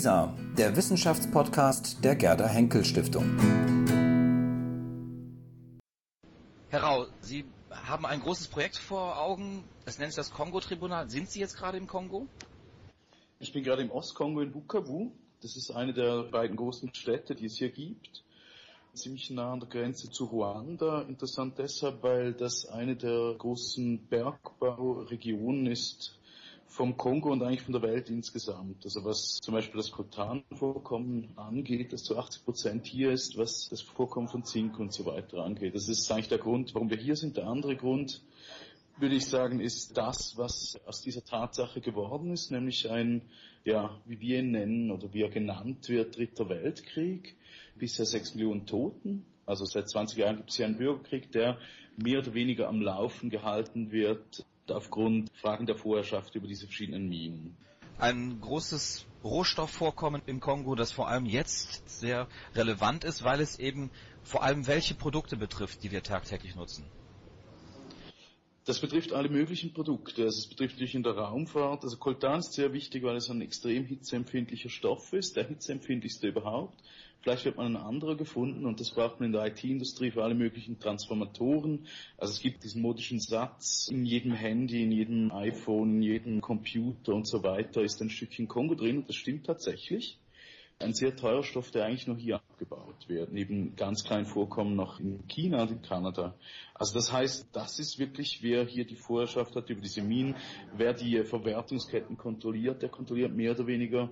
WISA, der Wissenschaftspodcast der Gerda Henkel Stiftung. Herr Rau, Sie haben ein großes Projekt vor Augen. Es nennt sich das Kongo-Tribunal. Sind Sie jetzt gerade im Kongo? Ich bin gerade im Ostkongo in Bukavu. Das ist eine der beiden großen Städte, die es hier gibt. Ziemlich nah an der Grenze zu Ruanda. Interessant deshalb, weil das eine der großen Bergbauregionen ist vom Kongo und eigentlich von der Welt insgesamt. Also was zum Beispiel das Kotan-Vorkommen angeht, das zu 80 Prozent hier ist, was das Vorkommen von Zink und so weiter angeht. Das ist eigentlich der Grund, warum wir hier sind. Der andere Grund, würde ich sagen, ist das, was aus dieser Tatsache geworden ist, nämlich ein, ja, wie wir ihn nennen oder wie er genannt wird, Dritter Weltkrieg. Bisher sechs Millionen Toten. Also seit 20 Jahren gibt es hier einen Bürgerkrieg, der mehr oder weniger am Laufen gehalten wird aufgrund Fragen der Vorherrschaft über diese verschiedenen Minen. Ein großes Rohstoffvorkommen im Kongo, das vor allem jetzt sehr relevant ist, weil es eben vor allem welche Produkte betrifft, die wir tagtäglich nutzen. Das betrifft alle möglichen Produkte. Also es betrifft natürlich in der Raumfahrt. Also Coltan ist sehr wichtig, weil es ein extrem hitzeempfindlicher Stoff ist, der hitzeempfindlichste überhaupt. Vielleicht wird man einen anderen gefunden und das braucht man in der IT-Industrie für alle möglichen Transformatoren. Also es gibt diesen modischen Satz, in jedem Handy, in jedem iPhone, in jedem Computer und so weiter ist ein Stückchen Kongo drin und das stimmt tatsächlich ein sehr teurer Stoff, der eigentlich nur hier abgebaut wird, neben ganz kleinen Vorkommen noch in China und in Kanada. Also das heißt, das ist wirklich, wer hier die Vorherrschaft hat über diese Minen, wer die Verwertungsketten kontrolliert, der kontrolliert mehr oder weniger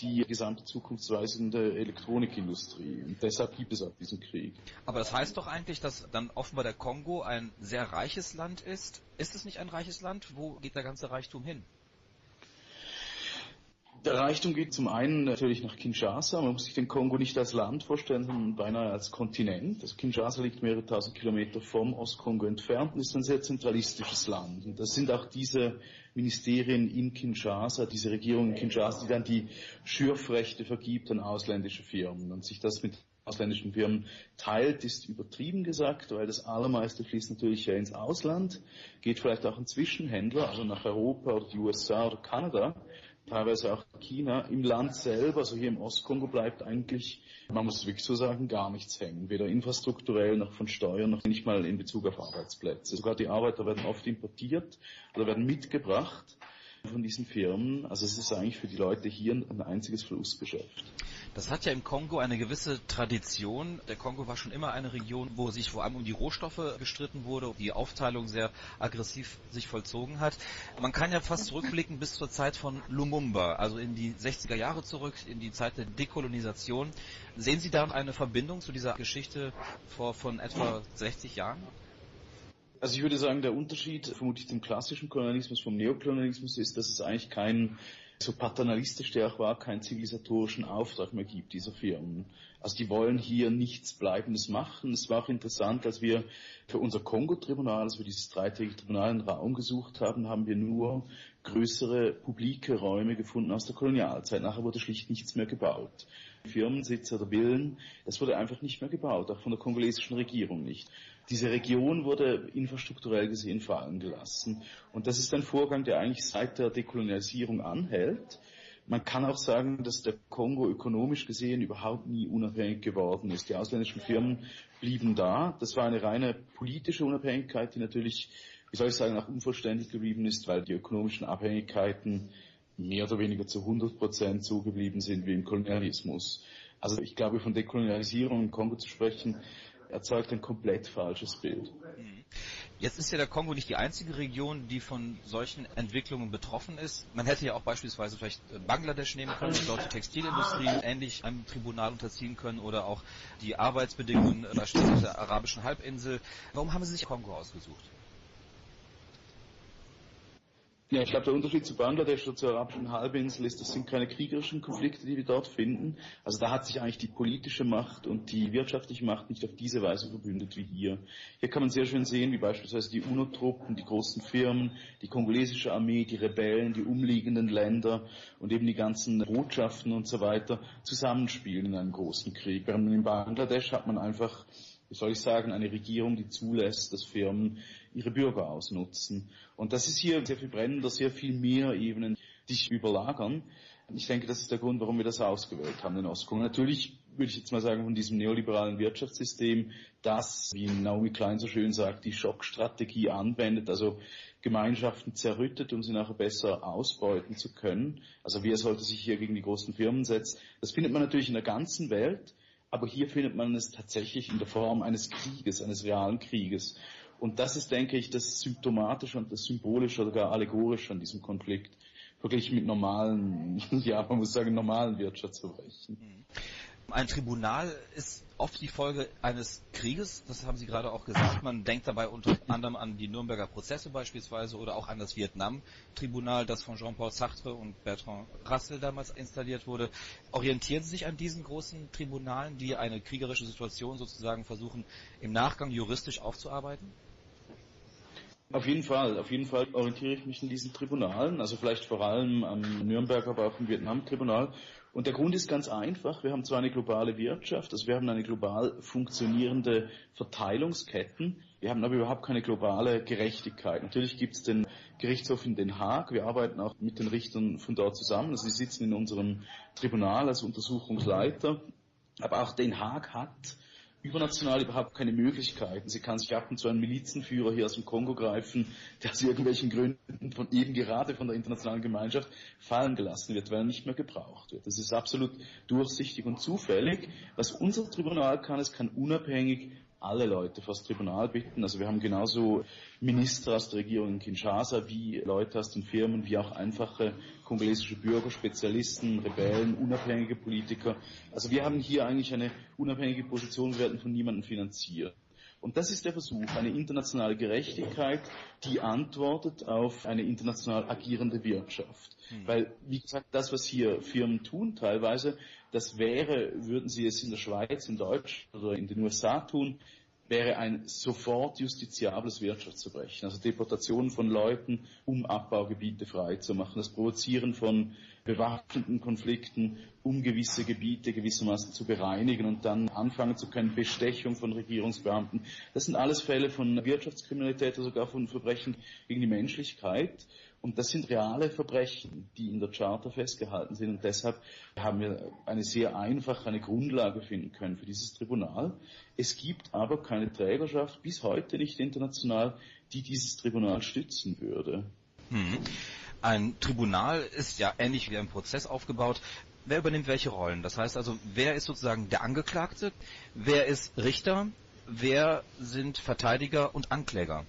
die gesamte Zukunftsweise in der Elektronikindustrie. Und deshalb gibt es auch diesen Krieg. Aber das heißt doch eigentlich, dass dann offenbar der Kongo ein sehr reiches Land ist. Ist es nicht ein reiches Land? Wo geht der ganze Reichtum hin? Der Reichtum geht zum einen natürlich nach Kinshasa. Man muss sich den Kongo nicht als Land vorstellen, sondern beinahe als Kontinent. Also Kinshasa liegt mehrere tausend Kilometer vom Ostkongo entfernt und ist ein sehr zentralistisches Land. Und das sind auch diese Ministerien in Kinshasa, diese Regierung in Kinshasa, die dann die Schürfrechte vergibt an ausländische Firmen und sich das mit ausländischen Firmen teilt, ist übertrieben gesagt, weil das allermeiste fließt natürlich ja ins Ausland, geht vielleicht auch ein Zwischenhändler, also nach Europa oder die USA oder Kanada teilweise auch China. Im Land selber, also hier im Ostkongo, bleibt eigentlich, man muss wirklich so sagen, gar nichts hängen. Weder infrastrukturell noch von Steuern, noch nicht mal in Bezug auf Arbeitsplätze. Sogar die Arbeiter werden oft importiert oder werden mitgebracht von diesen Firmen. Also es ist eigentlich für die Leute hier ein einziges Flussgeschäft. Das hat ja im Kongo eine gewisse Tradition. Der Kongo war schon immer eine Region, wo sich vor allem um die Rohstoffe gestritten wurde, die Aufteilung sehr aggressiv sich vollzogen hat. Man kann ja fast zurückblicken bis zur Zeit von Lumumba, also in die 60er Jahre zurück, in die Zeit der Dekolonisation. Sehen Sie da eine Verbindung zu dieser Geschichte vor, von etwa 60 Jahren? Also ich würde sagen, der Unterschied vermutlich zum klassischen Kolonialismus vom Neokolonialismus ist, dass es eigentlich kein so paternalistisch der auch war, keinen zivilisatorischen Auftrag mehr gibt dieser Firmen. Also die wollen hier nichts Bleibendes machen. Es war auch interessant, als wir für unser Kongo-Tribunal, als wir dieses dreitägige Tribunal einen Raum gesucht haben, haben wir nur größere publike Räume gefunden aus der Kolonialzeit. Nachher wurde schlicht nichts mehr gebaut. Firmensitze oder Villen, das wurde einfach nicht mehr gebaut, auch von der kongolesischen Regierung nicht. Diese Region wurde infrastrukturell gesehen fallen gelassen. Und das ist ein Vorgang, der eigentlich seit der Dekolonialisierung anhält. Man kann auch sagen, dass der Kongo ökonomisch gesehen überhaupt nie unabhängig geworden ist. Die ausländischen Firmen blieben da. Das war eine reine politische Unabhängigkeit, die natürlich, wie soll ich sagen, auch unvollständig geblieben ist, weil die ökonomischen Abhängigkeiten mehr oder weniger zu 100 Prozent so geblieben sind wie im Kolonialismus. Also ich glaube, von Dekolonialisierung im Kongo zu sprechen, erzeugt ein komplett falsches Bild. Mhm. Jetzt ist ja der Kongo nicht die einzige Region, die von solchen Entwicklungen betroffen ist. Man hätte ja auch beispielsweise vielleicht äh, Bangladesch nehmen können dort die Textilindustrie ähnlich einem Tribunal unterziehen können oder auch die Arbeitsbedingungen beispielsweise der arabischen Halbinsel. Warum haben Sie sich Kongo ausgesucht? Ja, ich glaube, der Unterschied zu Bangladesch oder zur arabischen Halbinsel ist, das sind keine kriegerischen Konflikte, die wir dort finden. Also da hat sich eigentlich die politische Macht und die wirtschaftliche Macht nicht auf diese Weise verbündet wie hier. Hier kann man sehr schön sehen, wie beispielsweise die UNO-Truppen, die großen Firmen, die kongolesische Armee, die Rebellen, die umliegenden Länder und eben die ganzen Botschaften und so weiter zusammenspielen in einem großen Krieg. Während in Bangladesch hat man einfach wie soll ich sagen, eine Regierung, die zulässt, dass Firmen ihre Bürger ausnutzen. Und das ist hier sehr viel brennender, sehr viel mehr Ebenen. dich überlagern. Ich denke, das ist der Grund, warum wir das ausgewählt haben, den Ostkongo. Natürlich würde ich jetzt mal sagen, von diesem neoliberalen Wirtschaftssystem, das, wie Naomi Klein so schön sagt, die Schockstrategie anwendet, also Gemeinschaften zerrüttet, um sie nachher besser ausbeuten zu können. Also wer sollte sich hier gegen die großen Firmen setzen? Das findet man natürlich in der ganzen Welt, aber hier findet man es tatsächlich in der Form eines Krieges, eines realen Krieges. Und das ist, denke ich, das Symptomatische und das Symbolische oder gar Allegorische an diesem Konflikt wirklich mit normalen, ja, man muss sagen, normalen Wirtschaftsverbrechen. Mhm. Ein Tribunal ist oft die Folge eines Krieges, das haben Sie gerade auch gesagt. Man denkt dabei unter anderem an die Nürnberger Prozesse beispielsweise oder auch an das Vietnam-Tribunal, das von Jean-Paul Sartre und Bertrand Russell damals installiert wurde. Orientieren Sie sich an diesen großen Tribunalen, die eine kriegerische Situation sozusagen versuchen, im Nachgang juristisch aufzuarbeiten? Auf jeden Fall, auf jeden Fall orientiere ich mich an diesen Tribunalen, also vielleicht vor allem am Nürnberger, aber auch im Vietnam-Tribunal. Und der Grund ist ganz einfach. Wir haben zwar eine globale Wirtschaft, also wir haben eine global funktionierende Verteilungsketten, wir haben aber überhaupt keine globale Gerechtigkeit. Natürlich gibt es den Gerichtshof in Den Haag. Wir arbeiten auch mit den Richtern von dort zusammen. Also sie sitzen in unserem Tribunal als Untersuchungsleiter. Aber auch Den Haag hat übernational überhaupt keine Möglichkeiten. Sie kann sich ab und zu einen Milizenführer hier aus dem Kongo greifen, der aus irgendwelchen Gründen von eben gerade von der internationalen Gemeinschaft fallen gelassen wird, weil er nicht mehr gebraucht wird. Das ist absolut durchsichtig und zufällig. Was unser Tribunal kann, es kann unabhängig alle Leute vor das Tribunal bitten. Also wir haben genauso Minister aus der Regierung in Kinshasa wie Leute aus den Firmen, wie auch einfache kongolesische Bürger, Spezialisten, Rebellen, unabhängige Politiker. Also wir haben hier eigentlich eine unabhängige Position, wir werden von niemandem finanziert. Und das ist der Versuch, eine internationale Gerechtigkeit, die antwortet auf eine international agierende Wirtschaft. Mhm. Weil, wie gesagt, das, was hier Firmen tun teilweise, das wäre, würden sie es in der Schweiz, in Deutschland oder in den USA tun, wäre ein sofort justiziables Wirtschaftsverbrechen. Also Deportationen von Leuten, um Abbaugebiete freizumachen, das Provozieren von bewaffneten Konflikten, um gewisse Gebiete gewissermaßen zu bereinigen und dann anfangen zu können, Bestechung von Regierungsbeamten. Das sind alles Fälle von Wirtschaftskriminalität, oder sogar von Verbrechen gegen die Menschlichkeit. Und das sind reale Verbrechen, die in der Charta festgehalten sind. Und deshalb haben wir eine sehr einfache, eine Grundlage finden können für dieses Tribunal. Es gibt aber keine Trägerschaft, bis heute nicht international, die dieses Tribunal stützen würde. Hm. Ein Tribunal ist ja ähnlich wie ein Prozess aufgebaut. Wer übernimmt welche Rollen? Das heißt also, wer ist sozusagen der Angeklagte? Wer ist Richter? Wer sind Verteidiger und Ankläger?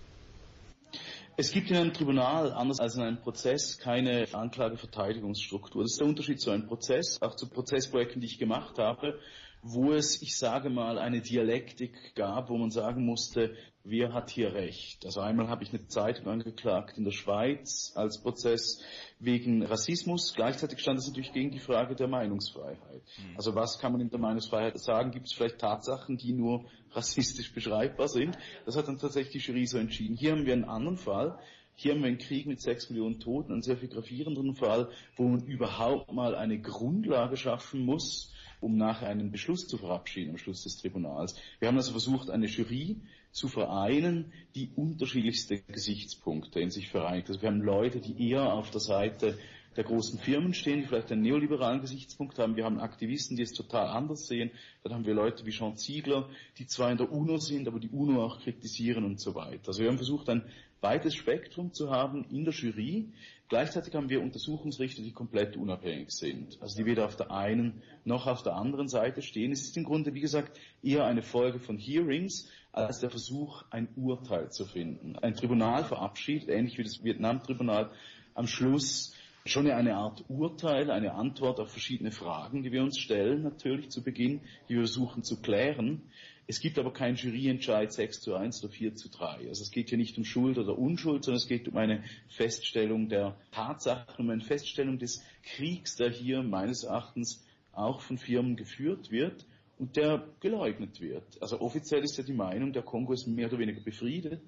Es gibt in einem Tribunal, anders als in einem Prozess, keine Anklageverteidigungsstruktur. Das ist der Unterschied zu einem Prozess, auch zu Prozessprojekten, die ich gemacht habe, wo es, ich sage mal, eine Dialektik gab, wo man sagen musste, wer hat hier Recht. Also einmal habe ich eine Zeitung angeklagt in der Schweiz als Prozess wegen Rassismus. Gleichzeitig stand es natürlich gegen die Frage der Meinungsfreiheit. Mhm. Also was kann man in der Meinungsfreiheit sagen? Gibt es vielleicht Tatsachen, die nur rassistisch beschreibbar sind? Das hat dann tatsächlich die Jury so entschieden. Hier haben wir einen anderen Fall. Hier haben wir einen Krieg mit sechs Millionen Toten, einen sehr viel gravierenderen Fall, wo man überhaupt mal eine Grundlage schaffen muss, um nachher einen Beschluss zu verabschieden am Schluss des Tribunals. Wir haben also versucht, eine Jury zu vereinen, die unterschiedlichste Gesichtspunkte in sich vereinigt. Also wir haben Leute, die eher auf der Seite der großen Firmen stehen, die vielleicht einen neoliberalen Gesichtspunkt haben. Wir haben Aktivisten, die es total anders sehen. Dann haben wir Leute wie Jean Ziegler, die zwar in der UNO sind, aber die UNO auch kritisieren und so weiter. Also wir haben versucht, ein weites Spektrum zu haben in der Jury. Gleichzeitig haben wir Untersuchungsrichter, die komplett unabhängig sind. Also die weder auf der einen noch auf der anderen Seite stehen. Es ist im Grunde, wie gesagt, eher eine Folge von Hearings als der Versuch, ein Urteil zu finden. Ein Tribunal verabschiedet, ähnlich wie das Vietnam-Tribunal, am Schluss schon eine Art Urteil, eine Antwort auf verschiedene Fragen, die wir uns stellen, natürlich zu Beginn, die wir versuchen zu klären. Es gibt aber keinen Juryentscheid 6 zu 1 oder 4 zu 3. Also es geht hier nicht um Schuld oder Unschuld, sondern es geht um eine Feststellung der Tatsachen, um eine Feststellung des Kriegs, der hier meines Erachtens auch von Firmen geführt wird und der geleugnet wird. Also offiziell ist ja die Meinung, der Kongo ist mehr oder weniger befriedet.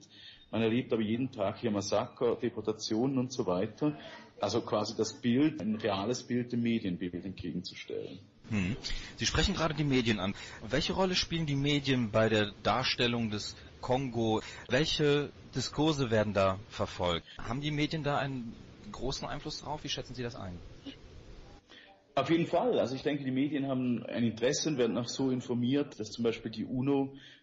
Man erlebt aber jeden Tag hier Massaker, Deportationen und so weiter. Also quasi das Bild, ein reales Bild dem Medienbild entgegenzustellen. Hm. Sie sprechen gerade die Medien an. Welche Rolle spielen die Medien bei der Darstellung des Kongo? Welche Diskurse werden da verfolgt? Haben die Medien da einen großen Einfluss drauf? Wie schätzen Sie das ein? Auf jeden Fall. Also ich denke, die Medien haben ein Interesse und werden auch so informiert, dass zum Beispiel die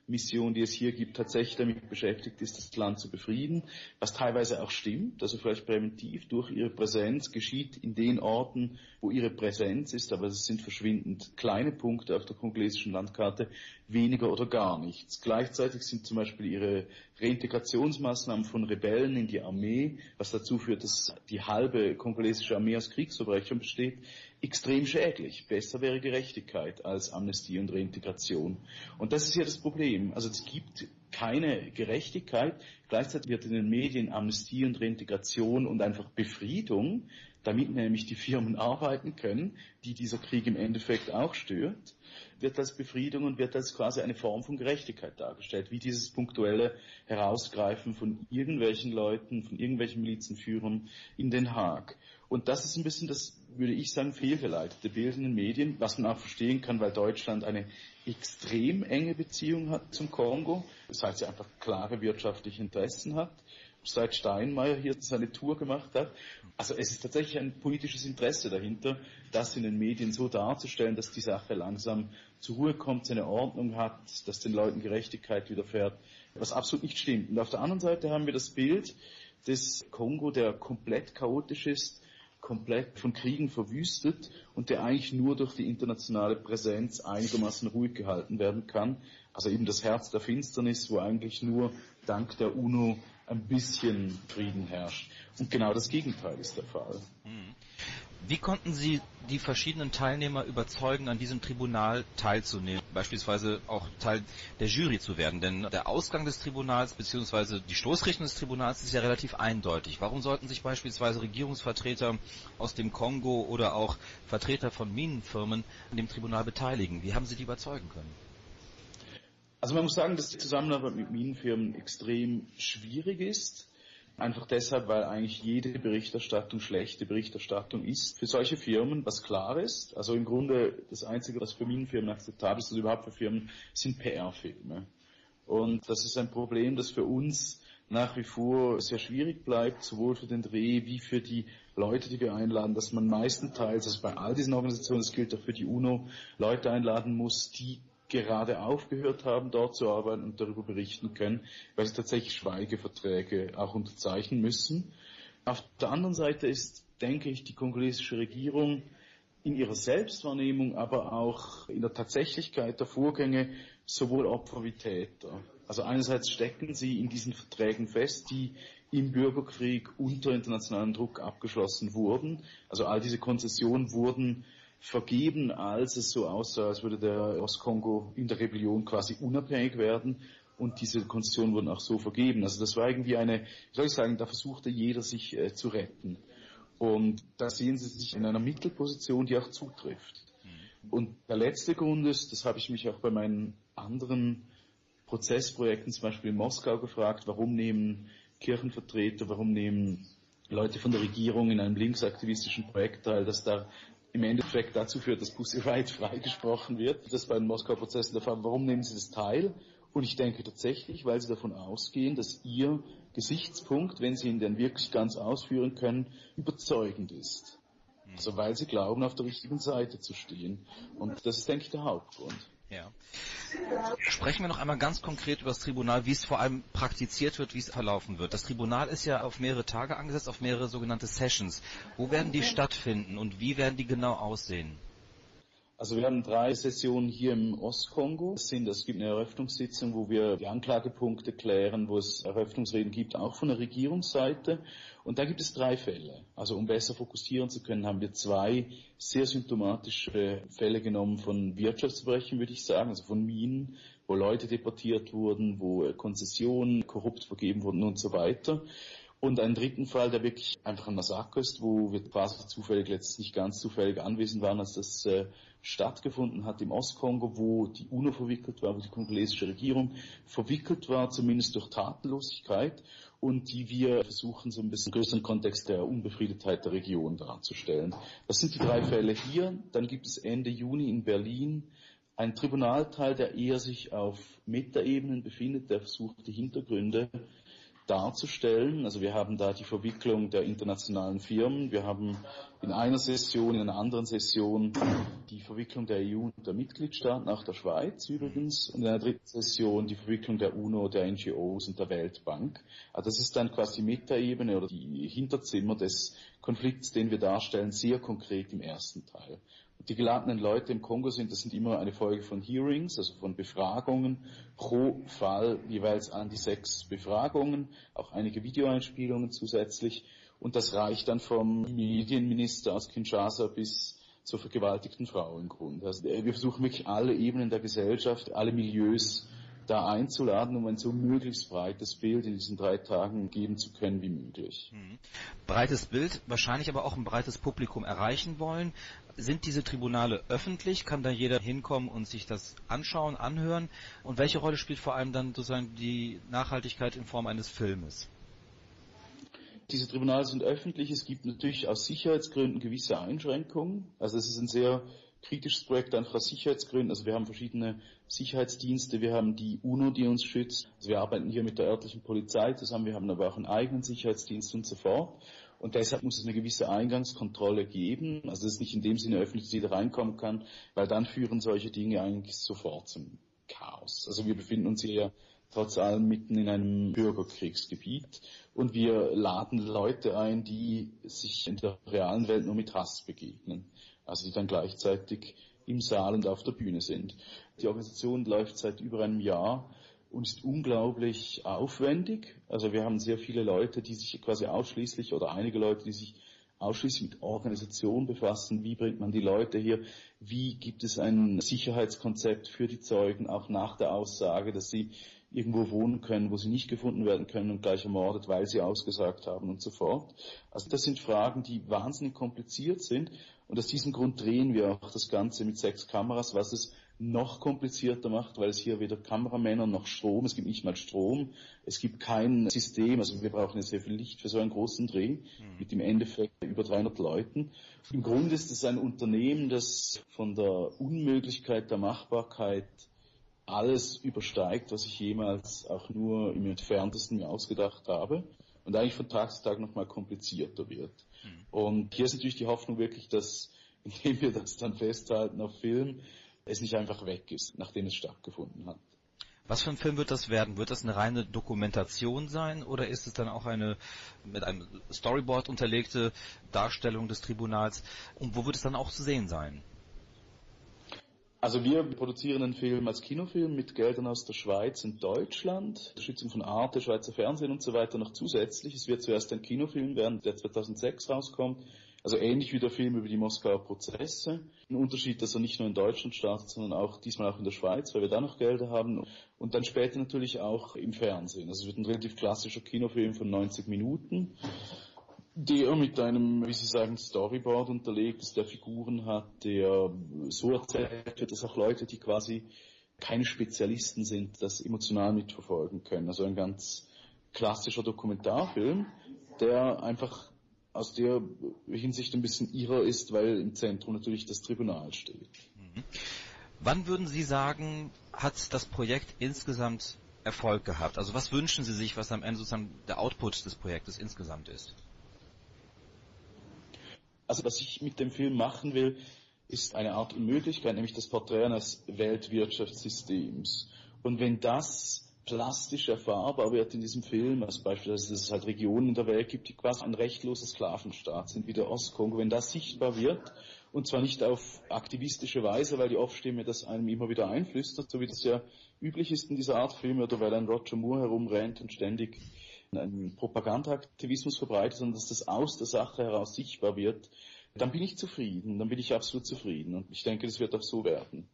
UNO-Mission, die es hier gibt, tatsächlich damit beschäftigt ist, das Land zu befrieden, was teilweise auch stimmt, also vielleicht präventiv durch ihre Präsenz geschieht in den Orten, wo ihre Präsenz ist, aber es sind verschwindend kleine Punkte auf der kongolesischen Landkarte, weniger oder gar nichts. Gleichzeitig sind zum Beispiel ihre Reintegrationsmaßnahmen von Rebellen in die Armee, was dazu führt, dass die halbe kongolesische Armee aus Kriegsverbrechern besteht, extrem schädlich. Besser wäre Gerechtigkeit als Amnestie und Reintegration. Und das ist ja das Problem. Also es gibt keine Gerechtigkeit. Gleichzeitig wird in den Medien Amnestie und Reintegration und einfach Befriedung, damit nämlich die Firmen arbeiten können, die dieser Krieg im Endeffekt auch stört, wird als Befriedung und wird als quasi eine Form von Gerechtigkeit dargestellt, wie dieses punktuelle Herausgreifen von irgendwelchen Leuten, von irgendwelchen Milizenführern in Den Haag. Und das ist ein bisschen das, würde ich sagen, fehlgeleitete Bild in den Medien, was man auch verstehen kann, weil Deutschland eine extrem enge Beziehung hat zum Kongo, das heißt, sie einfach klare wirtschaftliche Interessen hat, seit Steinmeier hier seine Tour gemacht hat. Also es ist tatsächlich ein politisches Interesse dahinter, das in den Medien so darzustellen, dass die Sache langsam zur Ruhe kommt, seine Ordnung hat, dass den Leuten Gerechtigkeit widerfährt, was absolut nicht stimmt. Und auf der anderen Seite haben wir das Bild des Kongo, der komplett chaotisch ist, komplett von Kriegen verwüstet und der eigentlich nur durch die internationale Präsenz einigermaßen ruhig gehalten werden kann. Also eben das Herz der Finsternis, wo eigentlich nur dank der UNO ein bisschen Frieden herrscht. Und genau das Gegenteil ist der Fall. Wie konnten Sie die verschiedenen Teilnehmer überzeugen, an diesem Tribunal teilzunehmen, beispielsweise auch Teil der Jury zu werden? Denn der Ausgang des Tribunals bzw. die Stoßrichtung des Tribunals ist ja relativ eindeutig. Warum sollten sich beispielsweise Regierungsvertreter aus dem Kongo oder auch Vertreter von Minenfirmen an dem Tribunal beteiligen? Wie haben Sie die überzeugen können? Also man muss sagen, dass die Zusammenarbeit mit Minenfirmen extrem schwierig ist. Einfach deshalb, weil eigentlich jede Berichterstattung schlechte Berichterstattung ist für solche Firmen, was klar ist. Also im Grunde das Einzige, was für Minenfirmen akzeptabel ist oder überhaupt für Firmen, sind PR-Filme. Und das ist ein Problem, das für uns nach wie vor sehr schwierig bleibt, sowohl für den Dreh wie für die Leute, die wir einladen, dass man meistenteils, also bei all diesen Organisationen, das gilt auch für die UNO, Leute einladen muss, die gerade aufgehört haben, dort zu arbeiten und darüber berichten können, weil sie tatsächlich Schweigeverträge auch unterzeichnen müssen. Auf der anderen Seite ist, denke ich, die kongolesische Regierung in ihrer Selbstwahrnehmung, aber auch in der Tatsächlichkeit der Vorgänge sowohl Opfer wie Täter. Also einerseits stecken sie in diesen Verträgen fest, die im Bürgerkrieg unter internationalem Druck abgeschlossen wurden. Also all diese Konzessionen wurden vergeben, als es so aussah, als würde der Ostkongo in der Rebellion quasi unabhängig werden. Und diese Konzessionen wurden auch so vergeben. Also das war irgendwie eine, wie soll ich sagen, da versuchte jeder sich äh, zu retten. Und da sehen Sie sich in einer Mittelposition, die auch zutrifft. Mhm. Und der letzte Grund ist, das habe ich mich auch bei meinen anderen Prozessprojekten, zum Beispiel in Moskau, gefragt, warum nehmen Kirchenvertreter, warum nehmen Leute von der Regierung in einem linksaktivistischen Projekt teil, das da im Endeffekt dazu führt, dass Pussy Riot freigesprochen wird. Das bei den Moskauer Prozessen der Fall. Warum nehmen Sie das teil? Und ich denke tatsächlich, weil Sie davon ausgehen, dass Ihr Gesichtspunkt, wenn Sie ihn denn wirklich ganz ausführen können, überzeugend ist. Also weil Sie glauben, auf der richtigen Seite zu stehen. Und das ist, denke ich, der Hauptgrund. Ja. Sprechen wir noch einmal ganz konkret über das Tribunal, wie es vor allem praktiziert wird, wie es verlaufen wird. Das Tribunal ist ja auf mehrere Tage angesetzt, auf mehrere sogenannte Sessions. Wo werden die stattfinden und wie werden die genau aussehen? Also wir haben drei Sessionen hier im Ostkongo. Es, es gibt eine Eröffnungssitzung, wo wir die Anklagepunkte klären, wo es Eröffnungsreden gibt, auch von der Regierungsseite. Und da gibt es drei Fälle. Also um besser fokussieren zu können, haben wir zwei sehr symptomatische Fälle genommen von Wirtschaftsverbrechen, würde ich sagen, also von Minen, wo Leute deportiert wurden, wo Konzessionen korrupt vergeben wurden und so weiter. Und einen dritten Fall, der wirklich einfach ein Massaker ist, wo wir quasi zufällig, letztens nicht ganz zufällig anwesend waren, als das äh, stattgefunden hat im Ostkongo, wo die UNO verwickelt war, wo die kongolesische Regierung verwickelt war, zumindest durch Tatenlosigkeit und die wir versuchen, so ein bisschen größeren Kontext der Unbefriedetheit der Region darzustellen. Das sind die drei Fälle hier. Dann gibt es Ende Juni in Berlin einen Tribunalteil, der eher sich auf Metaebenen befindet, der versucht, die Hintergründe darzustellen. Also wir haben da die Verwicklung der internationalen Firmen. Wir haben in einer Session, in einer anderen Session die Verwicklung der EU und der Mitgliedstaaten, auch der Schweiz übrigens, und in einer dritten Session die Verwicklung der UNO, der NGOs und der Weltbank. Also das ist dann quasi die Metaebene oder die Hinterzimmer des Konflikts, den wir darstellen, sehr konkret im ersten Teil. Die geladenen Leute im Kongo sind, das sind immer eine Folge von Hearings, also von Befragungen, pro Fall jeweils an die sechs Befragungen, auch einige Videoeinspielungen zusätzlich. Und das reicht dann vom Medienminister aus Kinshasa bis zur vergewaltigten Frau im Grunde. Also wir versuchen wirklich alle Ebenen der Gesellschaft, alle Milieus da einzuladen, um ein so möglichst breites Bild in diesen drei Tagen geben zu können wie möglich. Mhm. Breites Bild, wahrscheinlich aber auch ein breites Publikum erreichen wollen. Sind diese Tribunale öffentlich? Kann da jeder hinkommen und sich das anschauen, anhören? Und welche Rolle spielt vor allem dann sozusagen die Nachhaltigkeit in Form eines Filmes? Diese Tribunale sind öffentlich. Es gibt natürlich aus Sicherheitsgründen gewisse Einschränkungen. Also es ist ein sehr kritisches Projekt einfach aus Sicherheitsgründen. Also wir haben verschiedene Sicherheitsdienste, wir haben die UNO, die uns schützt. Also wir arbeiten hier mit der örtlichen Polizei zusammen, wir haben aber auch einen eigenen Sicherheitsdienst und so fort. Und deshalb muss es eine gewisse Eingangskontrolle geben. Also es ist nicht in dem Sinne öffentlich, dass jeder reinkommen kann, weil dann führen solche Dinge eigentlich sofort zum Chaos. Also wir befinden uns hier trotz allem mitten in einem Bürgerkriegsgebiet und wir laden Leute ein, die sich in der realen Welt nur mit Hass begegnen also die dann gleichzeitig im Saal und auf der Bühne sind. Die Organisation läuft seit über einem Jahr und ist unglaublich aufwendig. Also wir haben sehr viele Leute, die sich quasi ausschließlich oder einige Leute, die sich ausschließlich mit Organisation befassen. Wie bringt man die Leute hier? Wie gibt es ein Sicherheitskonzept für die Zeugen, auch nach der Aussage, dass sie irgendwo wohnen können, wo sie nicht gefunden werden können und gleich ermordet, weil sie ausgesagt haben und so fort. Also das sind Fragen, die wahnsinnig kompliziert sind und aus diesem Grund drehen wir auch das Ganze mit sechs Kameras, was es noch komplizierter macht, weil es hier weder Kameramänner noch Strom, es gibt nicht mal Strom, es gibt kein System, also wir brauchen sehr viel Licht für so einen großen Dreh mhm. mit im Endeffekt über 300 Leuten. Im Grunde ist es ein Unternehmen, das von der Unmöglichkeit der Machbarkeit alles übersteigt, was ich jemals auch nur im entferntesten mir ausgedacht habe und eigentlich von Tag zu Tag nochmal komplizierter wird. Mhm. Und hier ist natürlich die Hoffnung wirklich, dass indem wir das dann festhalten auf Film, es nicht einfach weg ist, nachdem es stattgefunden hat. Was für ein Film wird das werden? Wird das eine reine Dokumentation sein oder ist es dann auch eine mit einem Storyboard unterlegte Darstellung des Tribunals? Und wo wird es dann auch zu sehen sein? Also wir produzieren einen Film als Kinofilm mit Geldern aus der Schweiz und Deutschland, Unterstützung von Arte, Schweizer Fernsehen und so weiter noch zusätzlich. Es wird zuerst ein Kinofilm werden, der 2006 rauskommt. Also ähnlich wie der Film über die Moskauer Prozesse. Ein Unterschied, dass er nicht nur in Deutschland startet, sondern auch diesmal auch in der Schweiz, weil wir da noch Gelder haben. Und dann später natürlich auch im Fernsehen. Also es wird ein relativ klassischer Kinofilm von 90 Minuten der mit einem, wie Sie sagen, Storyboard unterlegt ist, der Figuren hat, der so erzählt wird, dass auch Leute, die quasi keine Spezialisten sind, das emotional mitverfolgen können. Also ein ganz klassischer Dokumentarfilm, der einfach aus der Hinsicht ein bisschen irrer ist, weil im Zentrum natürlich das Tribunal steht. Mhm. Wann würden Sie sagen, hat das Projekt insgesamt Erfolg gehabt? Also was wünschen Sie sich, was am Ende sozusagen der Output des Projektes insgesamt ist? Also was ich mit dem Film machen will, ist eine Art Unmöglichkeit, nämlich das Porträt eines Weltwirtschaftssystems. Und wenn das plastisch erfahrbar wird in diesem Film, als beispielsweise, dass es halt Regionen in der Welt gibt, die quasi ein rechtloser Sklavenstaat sind, wie der Ostkongo, wenn das sichtbar wird, und zwar nicht auf aktivistische Weise, weil die Off-Stimme das einem immer wieder einflüstert, so wie das ja üblich ist in dieser Art Filme, oder weil ein Roger Moore herumrennt und ständig einen Propagandaaktivismus verbreitet, sondern dass das aus der Sache heraus sichtbar wird, dann bin ich zufrieden, dann bin ich absolut zufrieden und ich denke, das wird auch so werden.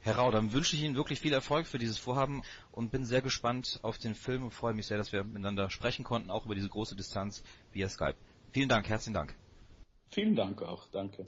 Herr Rau, dann wünsche ich Ihnen wirklich viel Erfolg für dieses Vorhaben und bin sehr gespannt auf den Film und freue mich sehr, dass wir miteinander sprechen konnten, auch über diese große Distanz via Skype. Vielen Dank, herzlichen Dank. Vielen Dank auch, danke.